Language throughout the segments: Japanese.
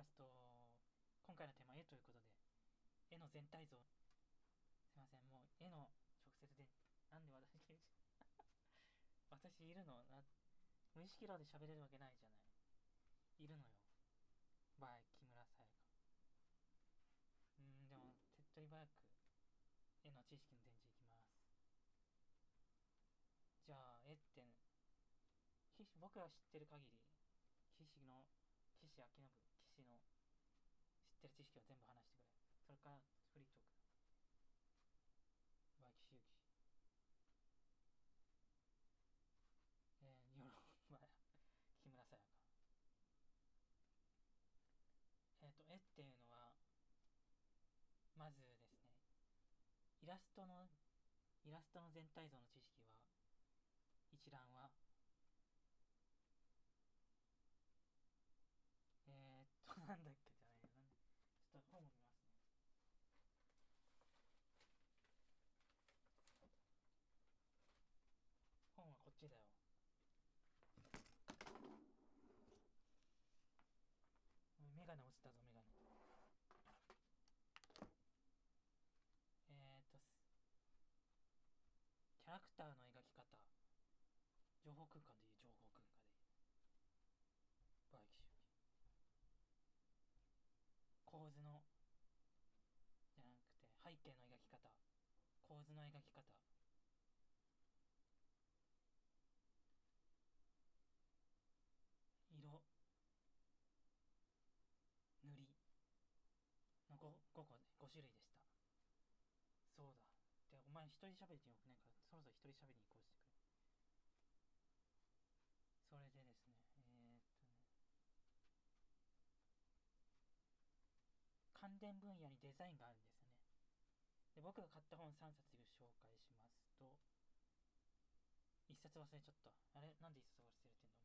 キャスト今回のテーマ絵ということで絵の全体像。すいませんもう絵の直接でなんで私 私いるのな無意識量で喋れるわけないじゃない。いるのよ。バイ木村沙耶香。うんでも手っ取り早く絵の知識の前置いきます。じゃあ絵って僕が知ってる限り岸の岸明信ってる知識を全部話してくれ。それからフリートーク。バイ岸由紀えー、日本まあ木村沙耶香えっ、ー、と絵っていうのはまずですねイラストのイラストの全体像の知識は一覧はえー、っとなんだっけじゃないなんちょっと本を見ますね本はこっちだよメガネ落ちたぞメガネえー、っとキャラクターの描き方。情報空間でいう情報空間で。いうバイキシュ構図のじゃなくて背景の描き方。構図の描き方。色。塗り。の 5, 5個で5種類でした。前一人喋りてよくないからそろそろ一人喋りに行こうしてくれそれでですねえー、っとね。関連分野にデザインがあるんですよね。で僕が買った本3冊紹介しますと1冊忘れちゃった。あれ？なんで1冊忘れてんだお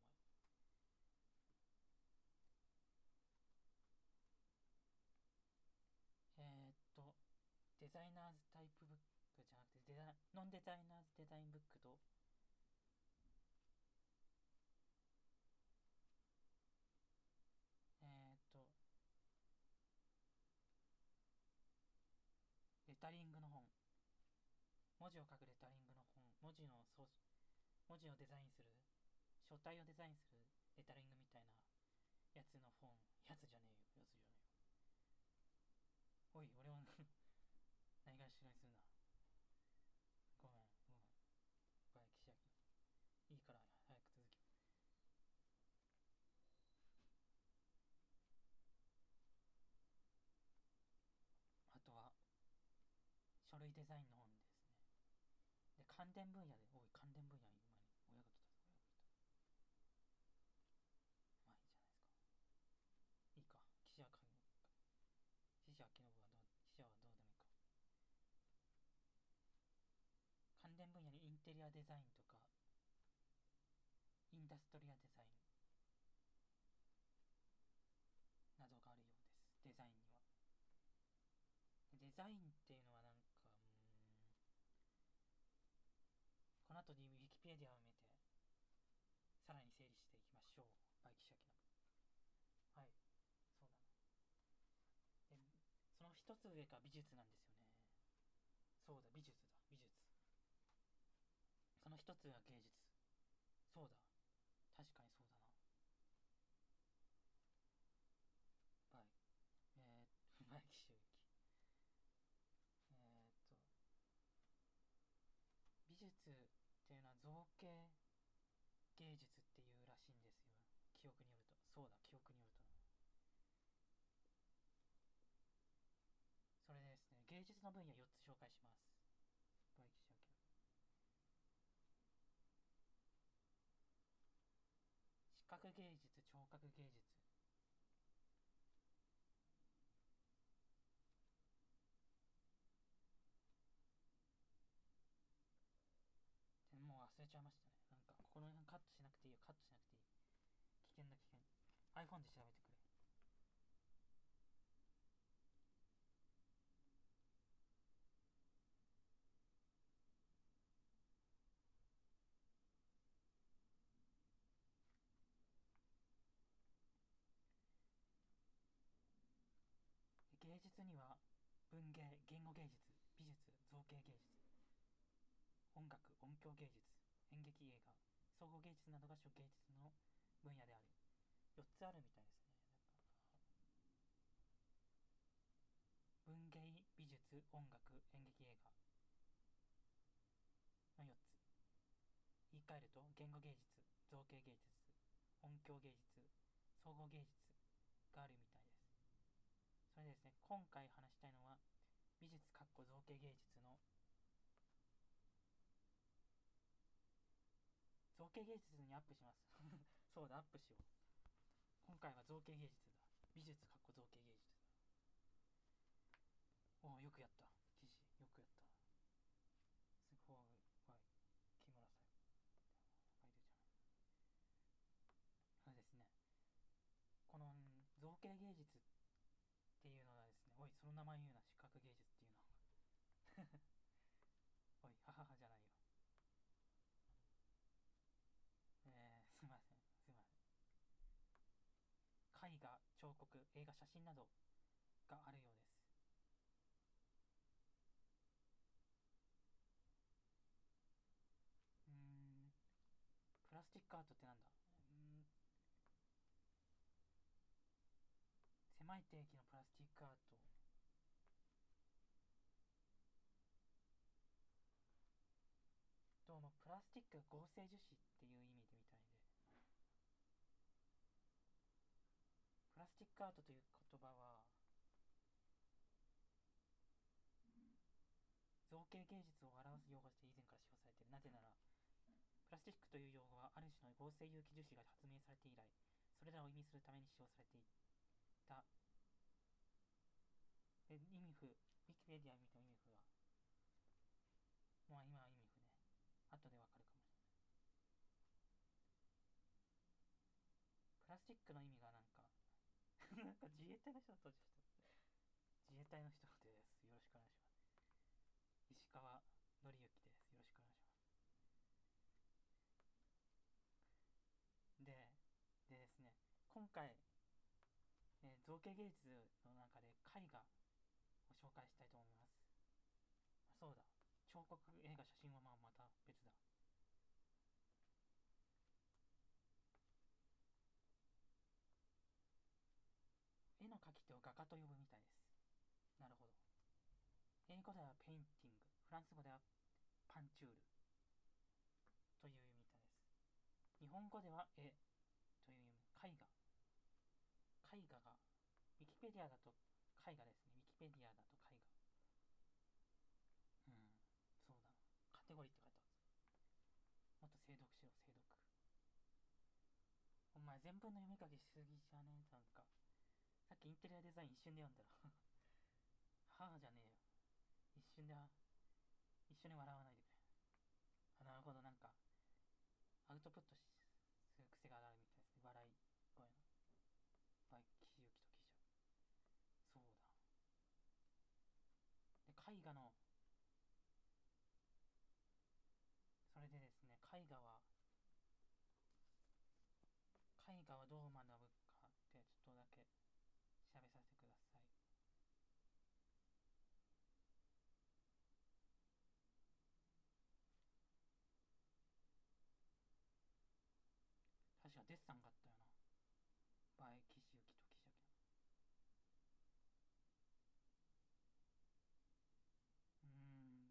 前？えー、っと、デザイナーズタイプブック。デザ、ノンデザイナーズデザインブックと、え、っと、レタリングの本。文字を書くレタリングの本。文字の文字をデザインする。書体をデザインするレタリングみたいなやつの本。やつじゃねえよ。やつじゃねえよ。おい、俺はないがしろにするな。ごめん、ごめん。バイキシャキ。いいから、早く続き。あとは、書類デザインの本ですね。で、関連分野で、おい、関連分野に今に親が来たぞ、親が来た。まあいいじゃないですか。いいか、記者会死者明信はどう死者はどうでもいいか関連分野にインテリアデザインとかインダストリアデザインなどがあるようですデザインにはデザインっていうのはなんかうんこの後にウィキペディアを見てさらに整理していきましょう。バイキシャキの。はい。そうだな。でその一つ上が美術なんですよね。そうだ美術だ。美術。その一つが芸術。そうだ。確かにそうだなバイえー、バイキシュウキえー、っと美術っていうのは造形芸術っていうらしいんですよ記憶によるとそうだ記憶によるとそれでの分野4つ紹介します。バイキシャキ視覚芸術、聴覚芸術。もう忘れちゃいましたね。なんか、この辺カットしなくていいよ。カットしなくていい。危険だ、危険。iPhone で調べてくれ。芸術には文芸言語芸術美術造形芸術音楽音響芸術演劇映画。総合芸術などが諸芸術の分野である4つあるみたいですね。文芸美術音楽演劇映画の4つ言い換えると言語芸術造形芸術音響芸術総合芸術があるみたいですね。今回話したいのは美術かっこ造形芸術の造形芸術にアップします。そうだアップしよう。今回は造形芸術だ。美術かっこ造形芸術だ。おおよくやった。記事よくやった。すごいはい木村さん。書いてるじゃない。そうですね。この造形芸術っ名前言うな視覚芸術っていうの。おいははじゃないよ。えー、すいません。すいません。絵画彫刻映画写真などがあるようです。うんプラスチックアートってなんだ？うん。狭い定義のプラスチックアートどうもプラスチック合成樹脂っていう意味でみたいで。プラスチックアートという言葉は造形芸術を表す用語として以前から使用されている。なぜならプラスチックという用語はある種の合成有機樹脂が発明されて以来それらを意味するために使用されていた。で意味不ウィキペディア見ても意味不はまあ今は意味不ね後でわかるかもしれないプラスチックの意味がなんか なんか自衛隊の人が登場した自衛隊の人ですよろしくお願いします石川紀之ですよろしくお願いしますででですね今回、えー、造形芸術の中で絵画を紹介したいと思います。そうだ。彫刻、映画、写真はまあまた別だ。絵の描き手を画家と呼ぶみたいです。なるほど。英語ではペインティング、フランス語ではパンチュールという意味みたいです。日本語では絵という意味、絵画。絵画が、ウィキペディアだと絵画ですね。ウィキペディアだと絵画。うん、そうだ。カテゴリーって書いてある。もっと精読しろ、精読。お前全文の読み書きしすぎじゃねえなんか。テリアデザイン一瞬で読んだら はあじゃねえよ。一瞬で、一緒に笑わないでくれ。あ、なるほど、なんか、アウトプットする癖があるみたいですね。笑い声の。バイキユキとキそうだで絵画のそれでですね絵画は絵画はどう学ぶかってちょっとだけ調べさせてください確かデッサンがあったよな。バイ・キシユキとキシャキうんまあ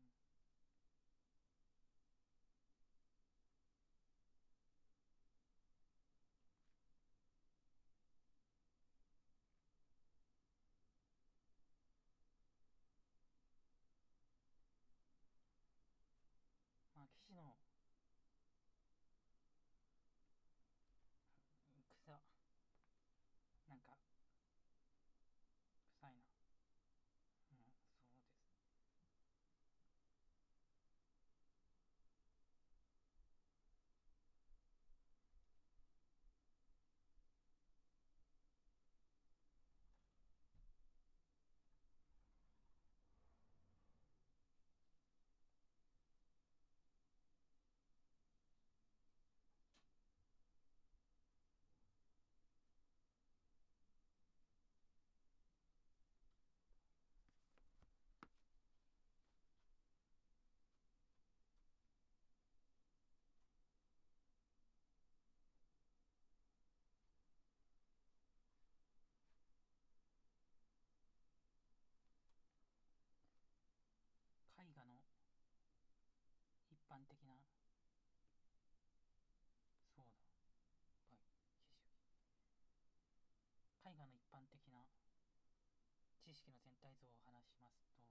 騎士の識の全体像を話しますと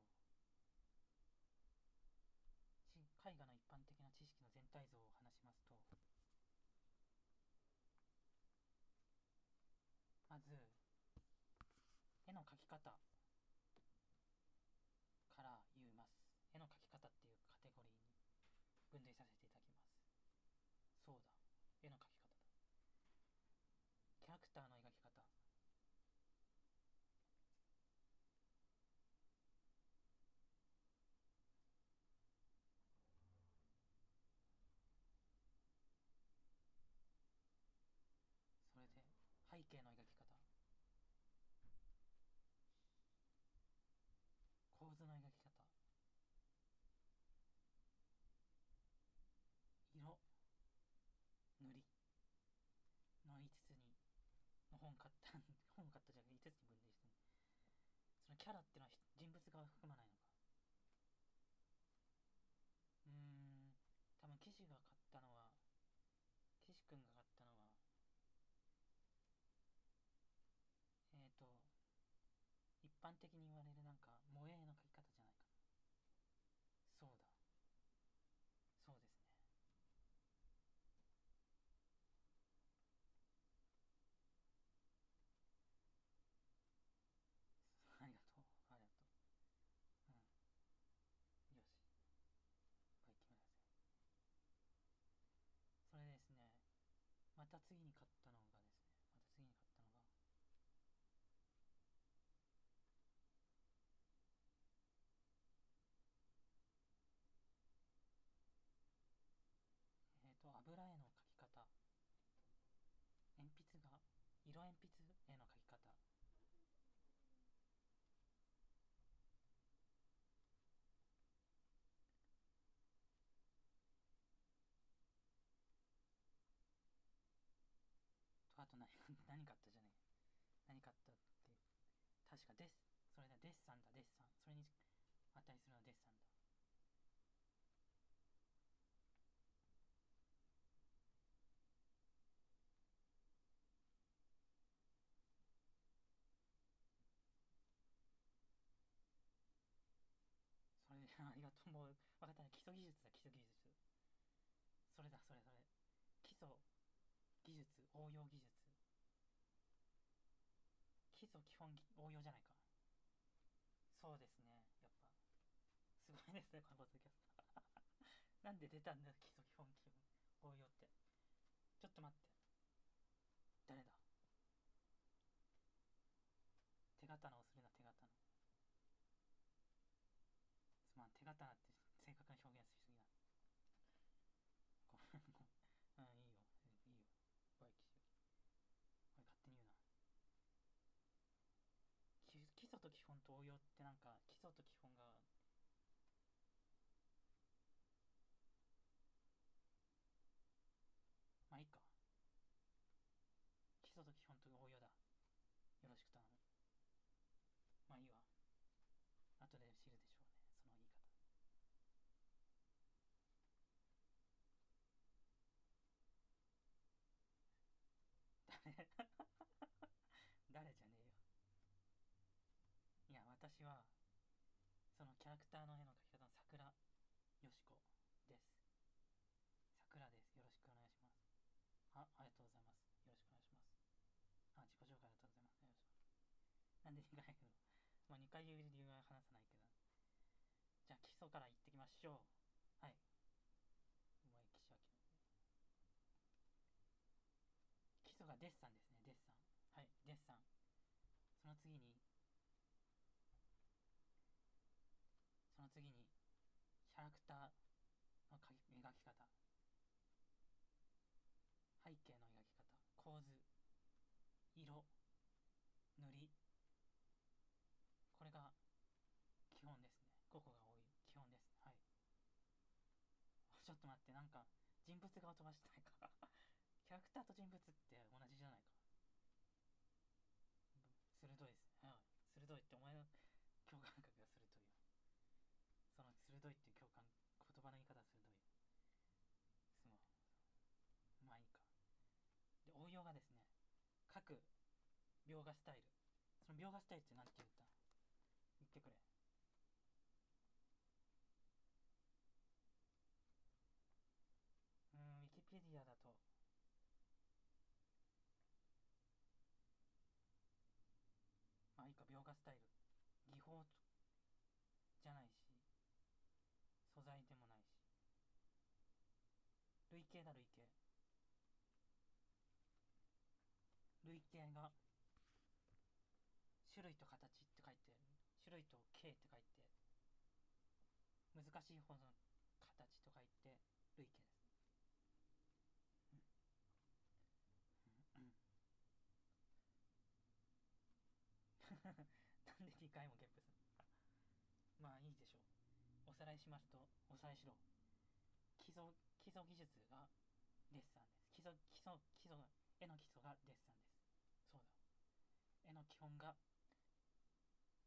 絵画の一般的な知識の全体像を話しますとまず絵の描き方から言います絵の描き方っていうカテゴリーに分類させていただきますそうだ絵の描き方だキャラクターの描き方それで背景の描き方構図の描き方色塗りの5つにの本買った本買ったじゃなくて5つに分類してるそのキャラってのは人物が含まないのか。うーん。多分岸が買ったのは岸君が買ったのはえっ、ー、と一般的に言われるなんか萌えの描き方じゃないかなそうだそうですねありがとうありがとううんよしはい決めなさいそれですねまた次に買ったのがですねまた次に買ったのがえっ、ー、と油絵の描き方。鉛筆が色鉛筆絵の描き方とあと何何買ったじゃねえ何買ったって確かデスそれだ。デッサンだ。デッサンそれに値するのはデッサンだ。それで ありがとう。もう分かったね。基礎技術だ。基礎技術。それだそれそれ。基礎技術。応用技術。基礎基本応用じゃないか。そうですね。やっぱ。すごいですねこのポッドキャスト。なんで出たんだ基礎基本基本応用って。ちょっと待って。誰だ？手刀をするな手刀すまん手刀って正確な表現しすぎなごめんごめんうんいいよいいよバイキシ俺勝手に言うな基礎と基本と応用ってなんか基礎と基本がまあいいか。基礎と基本と応用だ。よろしく頼む。まあいいわ。後で知るでしょうね。その言い方。誰 誰じゃねえよいや私はそのキャラクターの絵の描き方の桜よしこです。桜です。よろしくお願いします。あありがとうございます。よろしくお願いします。あ自己紹介ありがとうございます。よろしくなんで2回言うのまあ2回言う理由は話さないけど。じゃあ基礎から言ってきましょう。はい。お前岸明基礎がデッサンですねデッサン。はいデッサン。その次にその次にキャラクターの描き方。背景の描き方。構図。色。塗り。これが基本ですね。5個が多い。基本です。はい。ちょっと待って。なんか人物画を飛ばしてないか。キャラクターと人物って同じじゃないか。鋭いですはい。鋭いってお前の共感覚が鋭いよその鋭いっていう共感言葉の言い方は鋭いすごいまあいいかで応用がですね。各描画スタイル。その描画スタイルって何て言った？言ってくれ。うんウィキペディアだと。まあいいか描画スタイル。技法じゃないし素材でもないし。類型だ類型。類型が種類と形って書いて種類と形って書いて難しい方の形と書いて類型ですなん。で2回もゲップするのまあいいでしょうおさらいしますとおさらいしろ基礎基礎技術がデッサンです基礎基礎基礎絵の基礎がデッサンです絵の基本が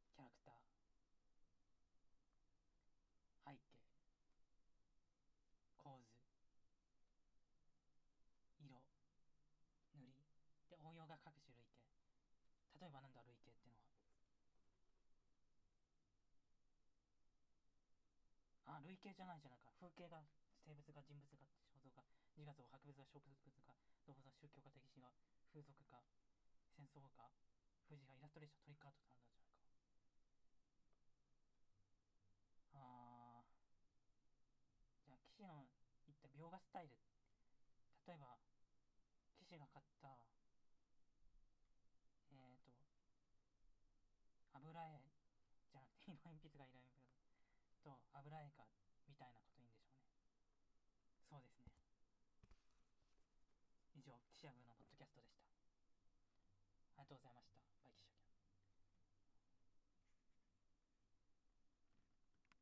キャラクター。背景。構図。色。塗り。で応用が各種類型。例えばなんだ類型ってのは。あ類型じゃないじゃないか。風景が生物が人物が肖像画。自画像博物が植物が動物が宗教が歴史が風俗が戦争が富士がイラストレーショントリックアートってなんだじゃないか。あー。じゃあ騎士の言った描画スタイル。例えば騎士が買ったえっ、ー、と油絵じゃなくて 色鉛筆が色鉛筆と油絵かみたいなこといいんでしょうね。そうですね。以上、記者部のポッドキャストでした。ありがとうございました。